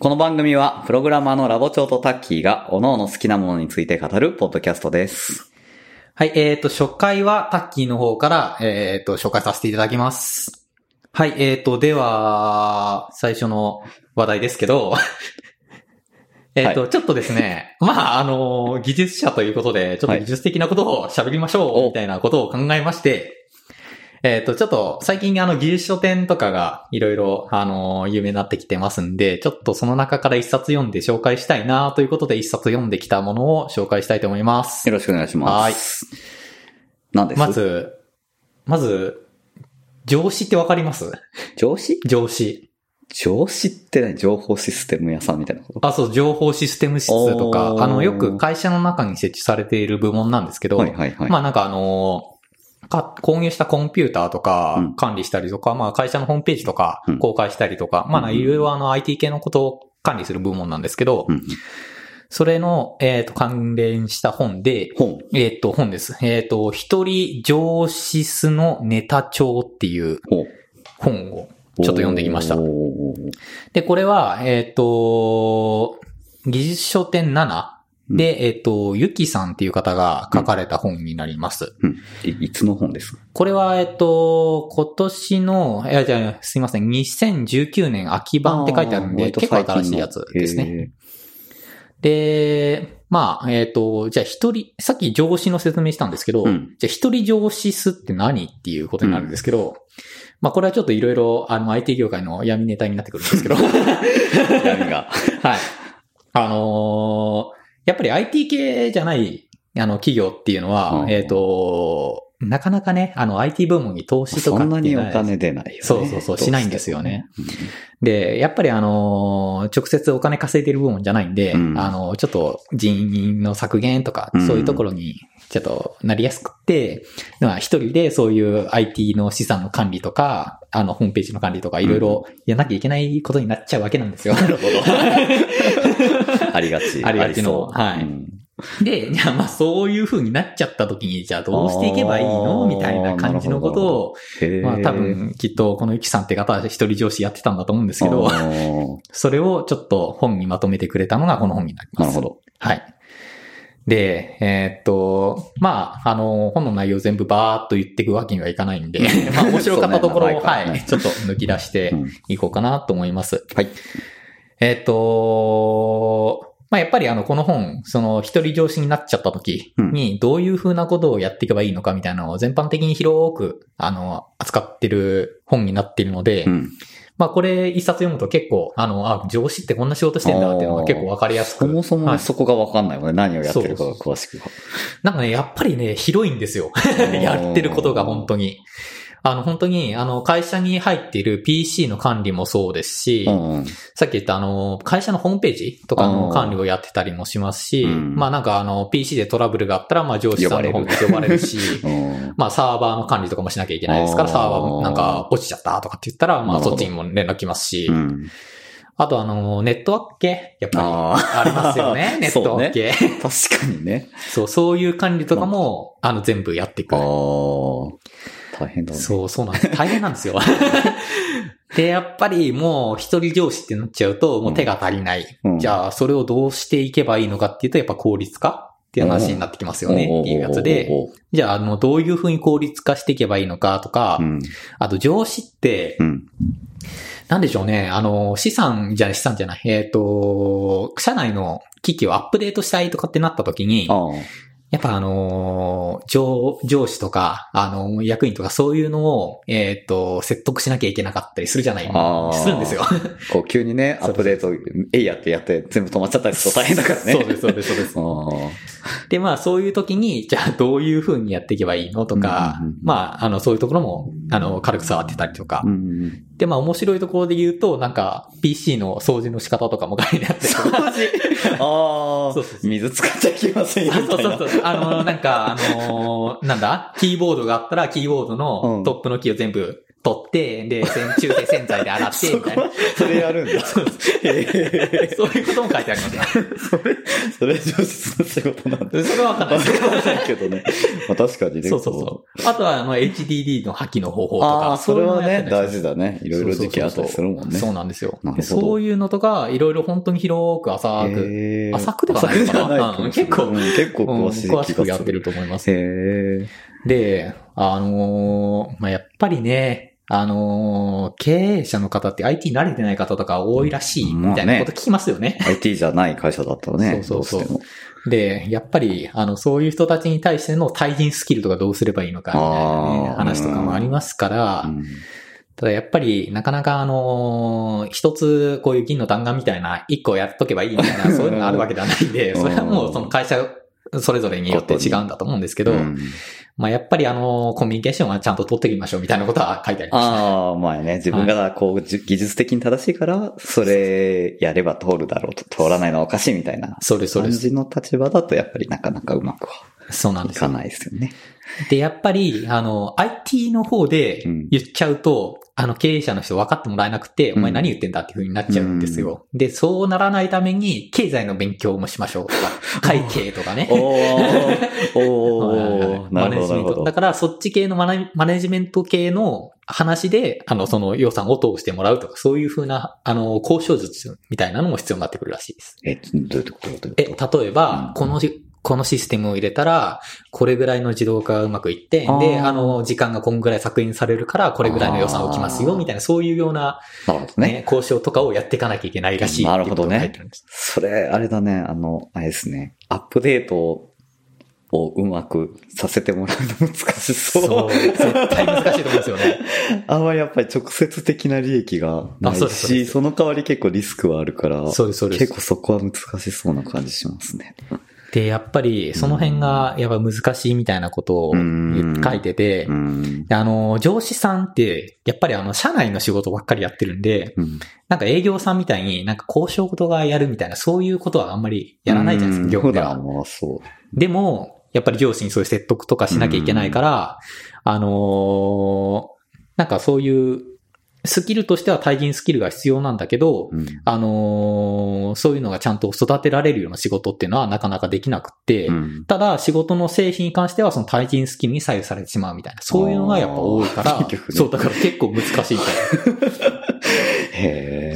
この番組は、プログラマーのラボ長とタッキーが、各々好きなものについて語るポッドキャストです。はい、えっ、と、初回はタッキーの方から、えっ、と、紹介させていただきます。はい、えっ、と、では、最初の話題ですけど、えっと、ちょっとですね、まあ、あの、技術者ということで、ちょっと技術的なことを喋りましょう、おみたいなことを考えまして、えっ、と、ちょっと、最近あの、技術書店とかが、いろいろ、あの、有名になってきてますんで、ちょっとその中から一冊読んで紹介したいな、ということで、一冊読んできたものを紹介したいと思います。よろしくお願いします。何です？ま、ず、まず、上司ってわかります？上司上司。上司って何？情報システム屋さんみたいなこと？あ、そう、情報システム室とかあの、よく会社の中に設置されている部門なんですけど、はいはいはい。まあなんかあのか、購入したコンピューターとうかん管理したりとか、まあ会社のホームページとかうん公開したりとか、まあなんかいろいろあの IT 系のことを管理する部門なんですけど、うん。それの、えっ、と、関連した本で、本。えっ、と、本です。えっ、と、一人上司スのネタ帳っていう。本をちょっと読んできました。で、これは、えっ、と、技術書店7で、えっ、と、ゆきさんっていう方が書かれた本になります。うん。いいつの本ですか？これは、えっ、と、今年の、いや、じゃあすいません、2019年秋版って書いてあるんで、結構新しいやつですね。へで、まあ、えっ、と、じゃあ一人、さっき上司の説明したんですけど、うんじゃあ一人上司すって何っていうことになるんですけど、まあこれはちょっといろいろ、あの、IT 業界の闇ネタになってくるんですけど、ー闇が。はい。あのーやっぱり IT 系じゃない、あの、企業っていうのは、うんえっ、と、なかなかね、あの、IT 部門に投資とかそんなにお金出ないよね。そうそうそうしないんですよね。で、やっぱりあのー直接お金稼いでる部門じゃないんで、うんあの、ちょっと人員の削減とかう、んそういうところにちょっとなりやすくって、まあ一人でそういう IT の資産の管理とか、あの、ホームページの管理とか、いろいろやらなきゃいけないことになっちゃうわけなんですよ。なるほど。ありがち。ありがちのはいうんで、じゃあまあそういう風になっちゃった時に、じゃあどうしていけばいいの？みたいな感じのことを、まあ多分きっとこのゆきさんって方は一人上司やってたんだと思うんですけど、それをちょっと本にまとめてくれたのがこの本になります。なるほど。はい。で、えーっと、まあ、あの、本の内容全部バーっと言っていくわけにはいかないんで、まあ面白かったところを、ねはい、ちょっと抜き出してうんいこうかなと思います。はい。えーっと、まあやっぱりあの、この本、その一人上司になっちゃった時に、どういう風なことをやっていけばいいのかみたいなのを全般的に広く、あの、扱ってる本になっているので、うん。まあこれ一冊読むと結構、あの、あ、上司ってこんな仕事してんだっていうのが結構わかりやすく。そもそはいもそこがわかんないもんね。何をやってるかが詳しくは。なんかね、やっぱりね、広いんですよ。やってることが本当に。あの、本当に、あの、会社に入っている PC の管理もそうですし、うんうん。さっき言ったあの、会社のホームページとかのうん管理をやってたりもしますし、うんまあなんかあの、PC でトラブルがあったら、まあ上司さんの方に呼ばれるし、うんまあサーバーの管理とかもしなきゃいけないですから、サーバーなんか落ちちゃったとかって言ったら、まあそっちにも連絡来ますし、うん。あとあの、ネットワーク系やっぱりあありますよね、ネットワーク系。あ。確かにね。そう、そういう管理とかも、あの、全部やっていく。大変だね。そう、そうなんです。大変なんですよ。で、やっぱりもう一人上司ってなっちゃうと、もう手が足りない。うんじゃあ、それをどうしていけばいいのかっていうと、やっぱ効率化っていう話になってきますよねっていうやつで。じゃあ、あの、どういうふうに効率化していけばいいのかとかう、ん。あと上司ってう、ん。なんでしょうね、あの、資産じゃない、資産じゃない、えっ、と、社内の機器をアップデートしたいとかってなった時に。やっぱあのー上、上司とか、あの、役員とかそういうのを、えっ、と、説得しなきゃいけなかったりするじゃないするんですよ。こう急にね、アップデート、えいやってやって全部止まっちゃったりすると大変だからね。そうです、そうです、そうです。あで、まあそういう時に、じゃあどういう風にやっていけばいいのとか、まあ、あの、そういうところも、あの、軽く触ってたりとか。あ。うん。で、まあ面白いところで言うと、なんか、PC の掃除の仕方とかも書いてあったりとか。ああそうそうそ水使っちゃいけませんよ。そうそうそう。あの、なんか、あの、なんだ？キーボードがあったら、キーボードうん。のトップのキーを全部取って、で、洗中性洗剤で洗って、みたいな。それやるんだ。へ そういうことも書いてありますね。ーそれ、それ上質の仕事なんだ。それはわかんないわですけど。かんないけどね。まあ確かにね。そうそうそう。あとは、あの、HDD の破棄の方法とか。ああ、それはね、大事事だね。いろいろ時期あったりするもんね。そうなんですよそういうのとか、いろいろ本当に広く浅く、へー浅くではないのかなうんうん結構うん詳しい気がする。詳しくやってると思います。で、あのーまあ、やっぱりね、あのー経営者の方って IT 慣れてない方とか多いらしいみたいなこと聞きますよね。IT じゃない会社だったらね。そうそうそう。で、やっぱり、あの、そういう人たちに対しての対人スキルとかどうすればいいのかみたいなね話とかもありますから、うん。ただやっぱり、なかなかあのー一つこういう銀の弾丸みたいな、一個やっとけばいいみたいな、そういうのがあるわけではないんで、うん。それはもうその会社それぞれによって違うんだと思うんですけど、うんまあやっぱりあのーコミュニケーションはちゃんと取っていきましょうみたいなことは書いてありました。ああ、まあね、自分がこう、じ技術的に正しいから、それやれば通るだろうと、通らないのはおかしいみたいなそうです、そう感。じの立場だと、やっぱりなかなかうまくはそうなんですよ。いかないですよね。で、やっぱり、あの、IT の方でうん言っちゃうと、あの、経営者の人分かってもらえなくて、うんお前何言ってんだっていう風になっちゃうんですよ。で、そうならないために、経済の勉強もしましょうとか、会計とかね。おー、おマネジメント。だ。から、そっち系のマネマネジメント系の話で、あの、その予算を通してもらうとか、そういう風な、あの、交渉術みたいなのも必要になってくるらしいです。え、どういうこと？え、例えば、うんこのじ、このシステムを入れたら、これぐらいの自動化がうまくいって、で、あの、時間がこんぐらい削減されるから、これぐらいの予算を置きますよ、みたいな、そういうような、なるほどね。ね、交渉とかをやっていかなきゃいけないらしい。なるほどねそれ、あれだね、あの、あれですね。アップデートをうまくさせてもらうの難しそう。そう、絶対難しいと思うんですよね。あんまりやっぱり直接的な利益がないし、すその代わり結構リスクはあるから、そうです、そうです結。構そこは難しそうな感じしますね。で、やっぱり、その辺が、やっぱ難しいみたいなことをうん。書いててう、ん。であの、上司さんって、やっぱりあの、社内の仕事ばっかりやってるんで、うん。なんか営業さんみたいになんか交渉事がやるみたいな、そういうことはあんまりやらないじゃないですか、業務では。でも、やっぱり上司にそういう説得とかしなきゃいけないから、あのーなんかそういう、スキルとしては対人スキルが必要なんだけど、うん。あのーそういうのがちゃんと育てられるような仕事っていうのはなかなかできなくって、うん。ただ仕事の製品に関してはその対人スキルに左右されてしまうみたいな、そういうのがやっぱ多いから、ね。そう、だから結構難しいみたいな。へ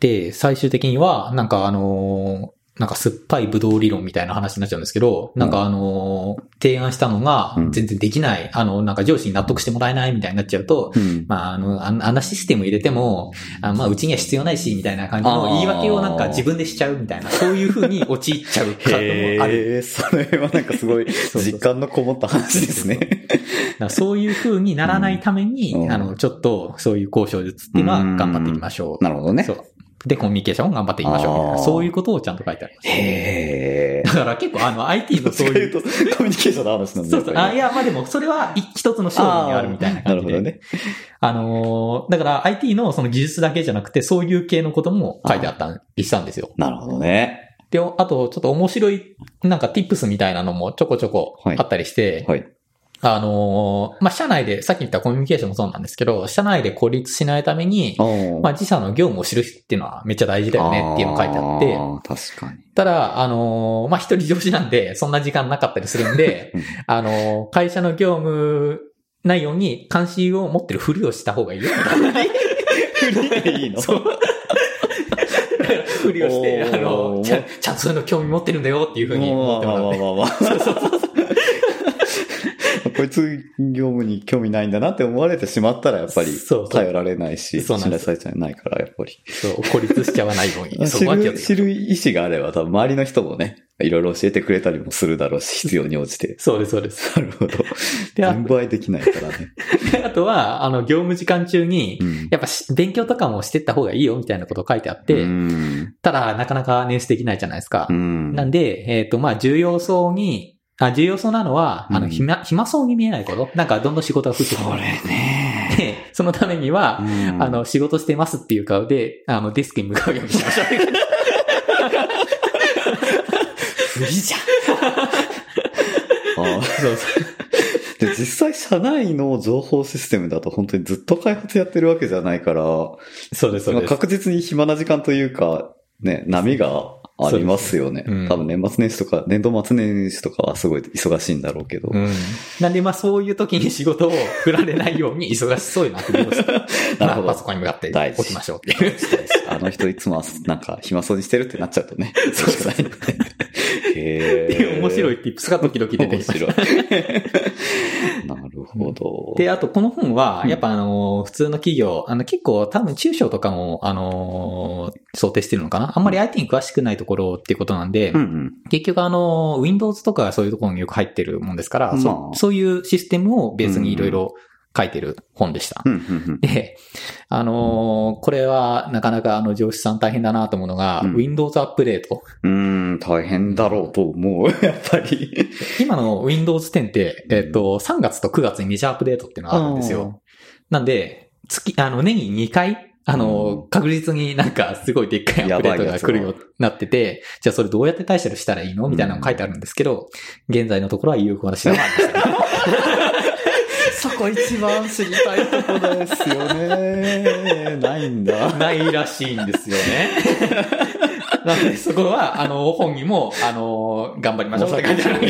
で、最終的には、なんかあのーなんか酸っぱいブドウ理論みたいな話になっちゃうんですけど、なんかあのー提案したのがうん全然できない、あの、なんか上司に納得してもらえないみたいになっちゃうと、ーうんまあ、あの、あんなシステム入れても、あまあ、うちには必要ないし、みたいな感じの言い訳をなんか自分でしちゃうみたいな、そういう風に陥っちゃう方もある。へえ、それはなんかすごい 実感のこもった話ですね。そういう風にならないために、うんあの、ちょっとそういう交渉術っていうのは頑張っていきましょう。なるほどね。そう。で、コミュニケーションを頑張っていきましょうみたいな。あーそういうことをちゃんと書いてあります。へえ。だから結構あの IT のそういう。そういうと、コミュニケーションの話なんだそうそう。あ、いや、まあでも、それは一一つの勝負にあるみたいな感じで。なるほどね。あのーだから IT のその技術だけじゃなくて、そういう系のことも書いてあったりしたんですよ。なるほどね。で、あと、ちょっと面白い、なんか tips みたいなのもちょこちょこはいあったりして、はい。あのーまあ、社内で、さっき言ったコミュニケーションもそうなんですけど、社内で孤立しないために、おまあ、自社の業務を知るっていうのはめっちゃ大事だよねっていうのが書いてあって、確かに。ただ、あのーまあ、一人上司なんで、そんな時間なかったりするんでうん、あのー会社の業務内容に関心を持ってるふりをした方がいいよ。フリでいいの？そう。ふりをして、あの、ちゃん、ちゃんとそういうの興味持ってるんだよっていうふうに思ってもらって。こいつ業務に興味ないんだなって思われてしまったらやっぱり頼られないし、信頼されちゃいないからやっぱり。そう、孤立しちゃわないように。そ知こは気をる、つけて。知る意思があれば多分周りの人もね、いろいろ教えてくれたりもするだろうし、必要に応じて。そうです、そうです。なるほど。で、あ全部合いできないからね。で あとは、あの、業務時間中に、うんやっぱし勉強とかもしてった方がいいよみたいなこと書いてあって、うん。ただ、なかなか捻出できないじゃないですか。うん。なんで、えっ、と、まあ、重要そうに、あ、重要そうなのは、あの、うん暇、暇そうに見えないこと。なんか、どんどん仕事が増えてくる。それね。で、そのためには、うんあ、の、仕事してますっていう顔で、あの、デスクに向かうようにしましょう。無理じゃん。あーそうそう。で実際社内の情報システムだと本当にずっと開発やってるわけじゃないから、そうです、そうです。確実に暇な時間というか、ね、波がありますよね。そうん多分年末年始とか、年度末年始とかはすごい忙しいんだろうけど。うん。なんで、まあそういう時に仕事を振られないように忙しそうなふりをして、なるほどまあパソコンに向かって大事起きましょうっていう。あの人いつもはなんか暇そうにしてるってなっちゃうとね。そうしかない。へっていう面白いい。tips が時々出てきました。面白い。なるほど。で、あとこの本はう、んやっぱあの、普通の企業、あの結構多分中小とかも、あの、想定してるのかなあんまり IT に詳しくないところっていうことなんで、うんうん。結局あの、Windows とかそういうところによく入ってるもんですから、そういうシステムをベースにいろいろ書いてる本でした。うんうんうん。で、あのーこれはなかなかあの上司さん大変だなと思うのが、うん Windows アップデート。うーん、大変だろうと思う。やっぱり。今の Windows 10って、えっ、と、3月と9月にメジャーアップデートっていうのがあるんですよ。なんで、月、あの、年に2回、あの、確実になんかすごいでっかいアップデートが来るようになってて、じゃあそれどうやって対処したらいいのみたいなのが書いてあるんですけど、現在のところは有効な手段はありません。そこ一番知りたいとこですよね。ないんだ。ないらしいんですよね。なので、そこは、あの、本にも、あの、頑張りましょうって書いてあるんで。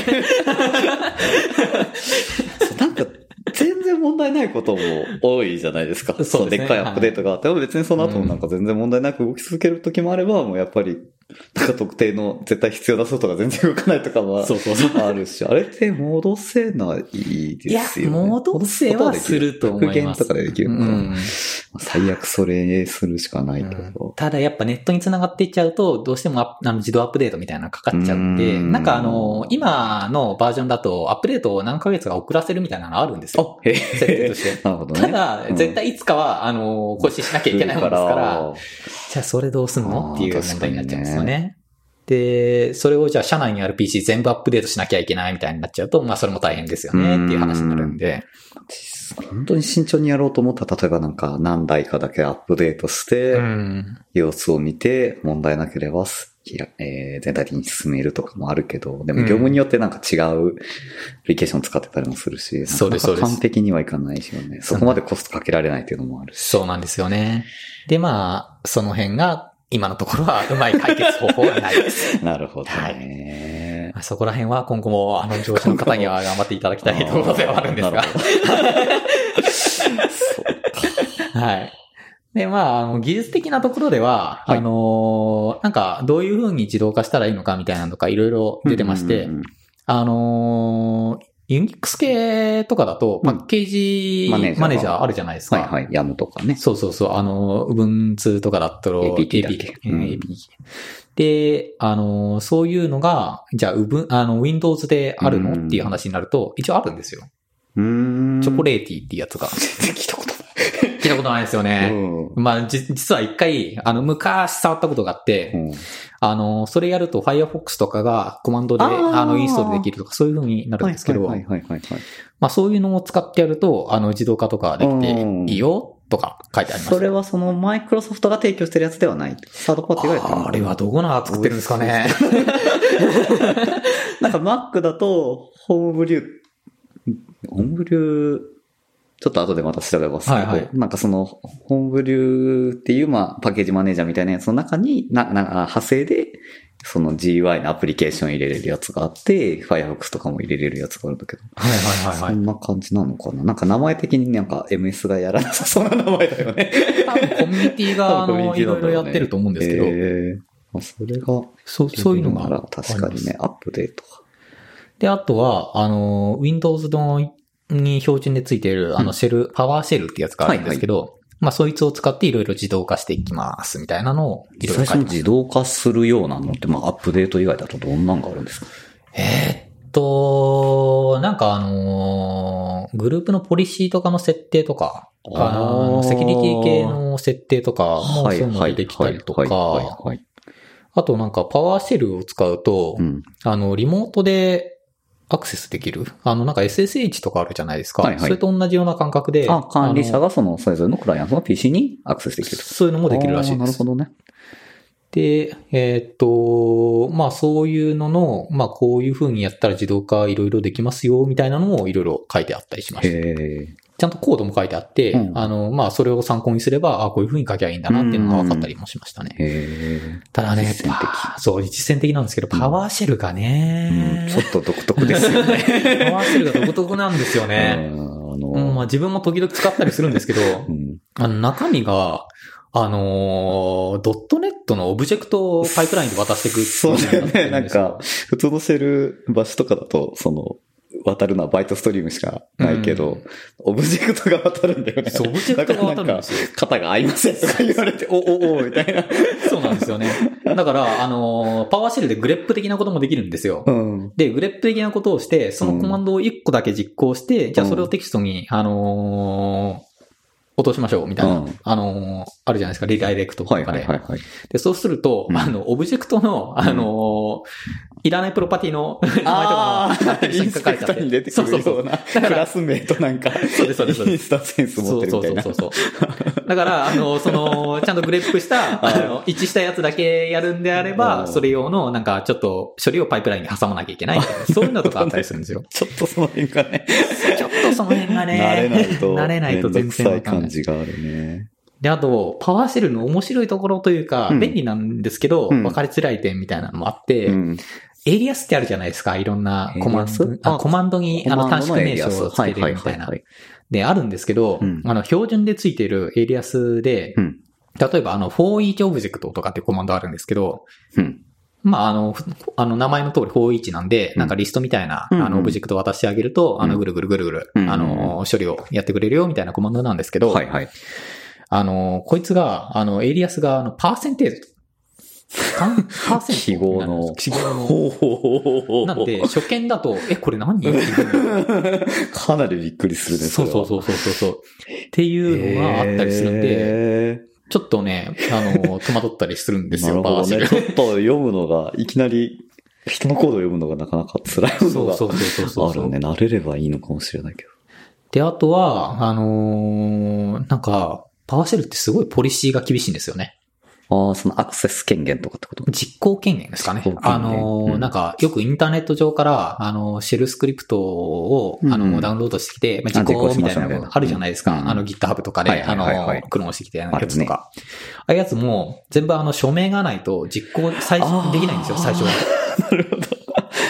なんか、全然問題ないことも多いじゃないですか。そうですねでっかいアップデートがあっても、別にその後もなんか全然問題なく動き続ける時もあれば、もうやっぱり、なんか特定の絶対必要なソフトが全然動かないとかはそうそうそう。あるし、あれって戻せないですよね。いや戻せはすると思いますとかでできるから、うん最悪それするしかないけど。ただやっぱネットに繋がっていっちゃうと、どうしてもあの自動アップデートみたいなのがかかっちゃって、うんなんかあの、今のバージョンだとアップデートを何ヶ月か遅らせるみたいなのあるんですよ。あ、へ設定として。なるほどね。ただ、うん絶対いつかは、あの、更新しなきゃいけないものですから、じゃあそれどうすんの？っていう問題になっちゃうんですよね。で、それをじゃあ社内にある PC 全部アップデートしなきゃいけないみたいになっちゃうと、まあそれも大変ですよねっていう話になるんで。本当に慎重にやろうと思ったら、例えばなんか何台かだけアップデートして、うん。様子を見て、問題なければえー全体的に進めるとかもあるけど、でも業務によってなんか違うアプリケーション使ってたりもするし、そうですそうです完璧にはいかないしよね。そこまでコストかけられないっていうのもあるし。そうなんですよね。で、まあ、その辺が、今のところはうまい解決方法はないです。なるほどね。まあそこら辺は今後も、あの、上司の方には頑張っていただきたいところではあるんですが はい。で、まあ、あの、技術的なところでは、はいあのーなんか、どういう風に自動化したらいいのかみたいなのとか、いろいろ出てまして、あのーユニックス系とかだと、パッケージマネージャーマネージャーあるじゃないですか。はいはい。ヤムとかね。そうそうそう。あの、Ubuntu とかだったら、け？APT うんで、あの、そういうのが、じゃあ、Ubuntu あの、Windows であるの？うんっていう話になると、一応あるんですよ。うーん。チョコレーティーっていうやつが。全 然聞いたこと 聞いたことないですよない。ね。うんまあ、じ、実は一回、あの、昔触ったことがあって、うんあの、それやると Firefox とかがコマンドで、あの、インストールできるとか、そういう風になるんですけど。まあ、そういうのを使ってやると、あの、自動化とかできてうんいいよ、とか書いてありました。それはそのマイクロソフトが提供してるやつではない。サードパーティーがやってるのあれはどこな作ってるんですかね。なんか Mac だと、ホームブリュー、ホームブリュー、ちょっと後でまた調べますけど、はいはいなんかその、ホームブリューっていう、まあ、パッケージマネージャーみたいなやつの中に、な、な、派生で、その GUI のアプリケーション入れれるやつがあって、Firefox とかも入れれるやつがあるんだけど、はいはいはいはい。そんな感じなのかな？なんか名前的になんか MS がやらなさそうな名前だよね。多分コミュニティが、あの、いろいろやってると思うんですけど、えーまあ、それが、そう、そういうのがなら確かにね、アップデート。で、あとは、あの、Windows のに標準でついている、あの、シェル、パワーシェルってやつがあるんですけど、まあ、そいつを使っていろいろ自動化していきます、みたいなのをいろいろ最初に書いてます。自動化するようなのって、まあ、アップデート以外だとどんなんがあるんですか？えーっと、なんかあのーグループのポリシーとかの設定とか、あのセキュリティ系の設定とかもそういうのでできたりとはいはいか、はいはい。あとなんかパワーシェルを使うとう、ん。あの、リモートでアクセスできる？あの、なんか SSH とかあるじゃないですか。はいはいそれと同じような感覚で。あ、管理者がその、それぞれのクライアントの PC にアクセスできると。そういうのもできるらしいです。なるほどね。で、えっ、と、まあそういうのの、まあこういう風にやったら自動化いろいろできますよ、みたいなのもいろいろ書いてあったりしました。へちゃんとコードも書いてあって、うんあの、まあそれを参考にすれば、あこういう風に書きゃいいんだなっていうのが分かったりもしましたね。え。へただね、実践的パそう、実践的なんですけど、パワーシェルがえ。ね、うんちょっと独特ですよね。パワーシェルが独特なんですようね。んあうん、の、まあ自分も時々使ったりするんですけど、うんあの中身が、あのー.NET のオブジェクトをパイプラインで渡していくそうだよね。なんか、普通のシェル bash とかだと、その、渡るのは byte stream しかないけど、うんオブジェクトが渡るんだよね。そうオブジェクトが渡るんですよ型が合いませんとか言われて、お、お、お、みたいな。そうなんですよね。だから、あのー PowerShell で grep 的なこともできるんですよ。うん。で、 grep 的なことをして、そのコマンドを1個だけ実行して、じゃあそれをテキストに、あのー落としましょう、みたいな。うんあのーあるじゃないですか、リダイレクトとかで。はいはいはいはい。で、そうすると、うんあの、オブジェクトの、あのーいらないプロパティの名前とかもああ、勝手にインスペクターに出てくるそうそうような、クラス名となんか、そうですそうですインスタセンス持ってるみたいな。うそうそうそう。だから、あの、その、ちゃんとグレップした、あの、一致したやつだけやるんであれうば、んそれ用の、なんか、ちょっと、処理をパイプラインに挟まなきゃいけない。そういうのとかあったりするんですよ。ちょっとその辺がね、ちょっとその辺がね、慣れないと、慣れないと全然わかん。感じがあるね。で、あと、 PowerShell の面白いところというか、うん便利なんですけど、うん分かりづらい点みたいなのもあって、うん。エイリアスってあるじゃないですか。いろんなコマンドエイリアス、ああコマンドにあの短縮名称をつけてはいるみたいなは。いで、あるんですけど、うんあの、標準でついているエイリアスで、うん例えばあの、for each object とかってコマンドあるんですけど、うん。まあ、あの、ふあの、名前の通り for each なんで、うん。なんかリストみたいな、うんあの、オブジェクトを渡してあげると、あの、うんぐるぐるぐるぐる、うんあの、処理をやってくれるよ、みたいなコマンドなんですけど、はいはい。あの、こいつが、あの、エイリアスが、あの、パーセンテージ。パーセント。記号の。記号の。なんで、初見だと、え、これ何？かなりびっくりするね、そうそうそうそうそうそう。っていうのがあったりするんで、で、ちょっとね、あの、戸惑ったりするんですよ、なるほどね。 PowerShell ちょっと読むのが、いきなり、人のコードを読むのがなかなか辛いものがそうそうそうそうそう。あるね。慣れればいいのかもしれないけど。で、あとは、あのーなんか、パワーシェルってすごいポリシーが厳しいんですよね。ああ、そのアクセス権限とかってこと？実行権限ですかねあのーうんなんか、よくインターネット上から、あの、シェルスクリプトを、あの、うんダウンロードしてきて、まあ、実行みたいななのがあるじゃないですか。うんあの、GitHub とかで、あの、クローンしてきたやつとか。ああいうやつも、全部あの、署名がないと実行、最初、できないんですよ、最初は。なるほど。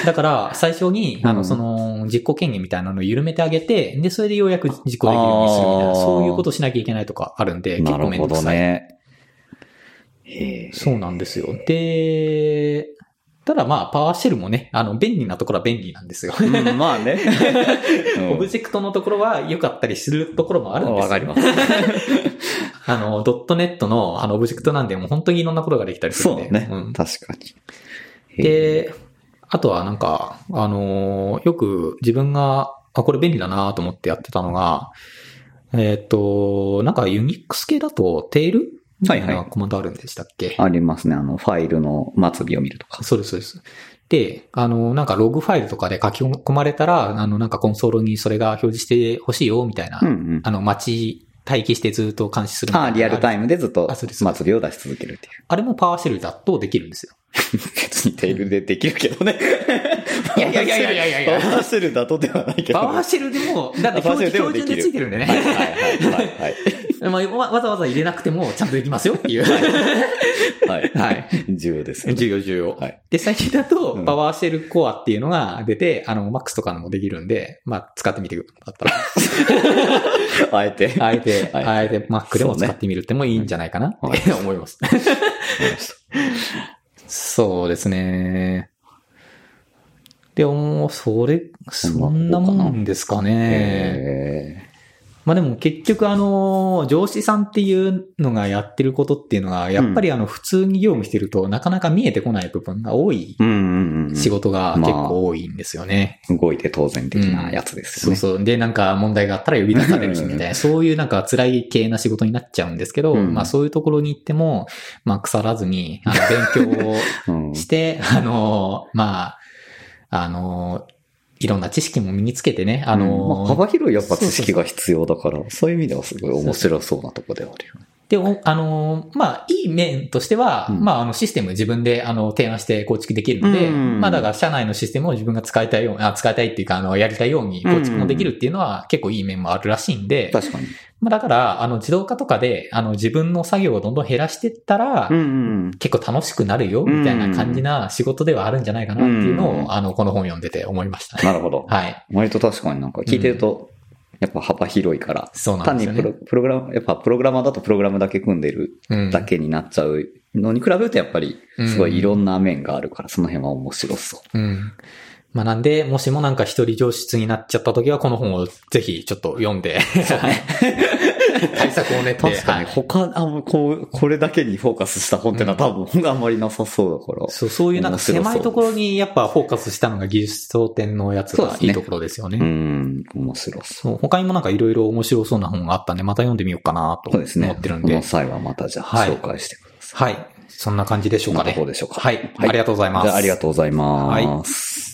だから、最初に、あの、うんその、実行権限みたいなのを緩めてあげて、で、それでようやく実行できるようにするみたいな、そういうことをしなきゃいけないとかあるんで、結なるほ構めんどくさい。どね。そうなんですよ。で、ただまあ、パワーシェルもね、あの、便利なところは便利なんですよ。うん、まあね。オブジェクトのところは良かったりするところもあるんですよ。わかります。あの、ドットネットのあの、オブジェクトなんで、もう本当にいろんなことができたりするんで。そうね。ん確かに。で、あとはなんか、あのーよく自分が、あ、これ便利だなと思ってやってたのが、えっ、と、なんかユニックス系だと、テールはいはなコマンドあるんでしたっけ、ありますね。あの、ファイルの末尾を見るとか。そうです、そうです。で、あの、なんかログファイルとかで書き込まれたら、あの、なんかコンソールにそれが表示してほしいよ、みたいな、うんうん。あの、待ち、待機してずっと監視するああ、リアルタイムでずっとあそうです末尾を出し続けるっていう。あれもパワーシェルだとできるんですよ。別にテールでできるけどね。いやいやいやいやいやいやパワーシェルだとではないけど、パワーシェルでも、だって標標準でついてるんでね。はいはいはいはいはい。まあ、わわざわざ入れなくてもちゃんとできますよっていう。はい。はい。重要ですよね。重要重要。はい。で、最近だとう、んパワーシェルコアっていうのが出て、あの、Max とかのもできるんで、まあ、使ってみてくだったら。あえて。あえて、はいあえて Mac でも使ってみるってもいいんじゃないかなはいって思います。そうですね。でも、それ、そんなもんですかね。えまあでも結局あの、上司さんっていうのがやってることっていうのが、やっぱりあの、普通に業務してるとなかなか見えてこない部分が多い。仕事が結構多いんですよね。動いて当然的なやつですよね。そうそう。で、なんか問題があったら呼び出されるし、みたいな、そういうなんか辛い系な仕事になっちゃうんですけど、うんまあそういうところに行っても、まあ腐らずに、あの、勉強を うんして、あの、まあ、あの、いろんな知識も身につけてね、あの、まあ幅広いやっぱ知識が必要だから、そういう意味ではすごい面白そうなとこではあるよね。で、おあのーまあ、いい面としては、うんまあ、あの、システム自分で、あの、提案して構築できるので、うんまあ、だから、社内のシステムを自分が使いたいように、あ、使いたいっていうか、あの、やりたいように構築もできるっていうのは、結構いい面もあるらしいんで、確かに。まあ、だから、あの、自動化とかで、あの、自分の作業をどんどん減らしていったら、うんうん。結構楽しくなるよ、みたいな感じな仕事ではあるんじゃないかなっていうのを、うんあの、この本読んでて思いましたね。なるほど。はい。割と確かになんか聞いてると、やっぱ幅広いから、そうなん単にプロ。プログラム、やっぱプログラマーだとプログラムだけ組んでるうんだけになっちゃうのに比べるとやっぱり、すごいいろんな面があるから、その辺は面白そう。うん。まあなんで、もしもなんか一人上質になっちゃった時は、この本をぜひちょっと読んで、対策を練って。確かに、はい他、あ、もうこう、これだけにフォーカスした本ってのは多分、あんまりなさそうだから。そう、そういうなんか狭いところにやっぱフォーカスしたのが技術総点のやつそうですねがいいところですよね。うん、面白そう。そう、他にもなんかいろいろ面白そうな本があったんで、また読んでみようかなと思そうですね。ってるんで。この際はまたじゃあ、はい紹介してください。はい。そんな感じでしょうかね。こんなところでしょうかはい。ありがとうございます。あ、ありがとうございます。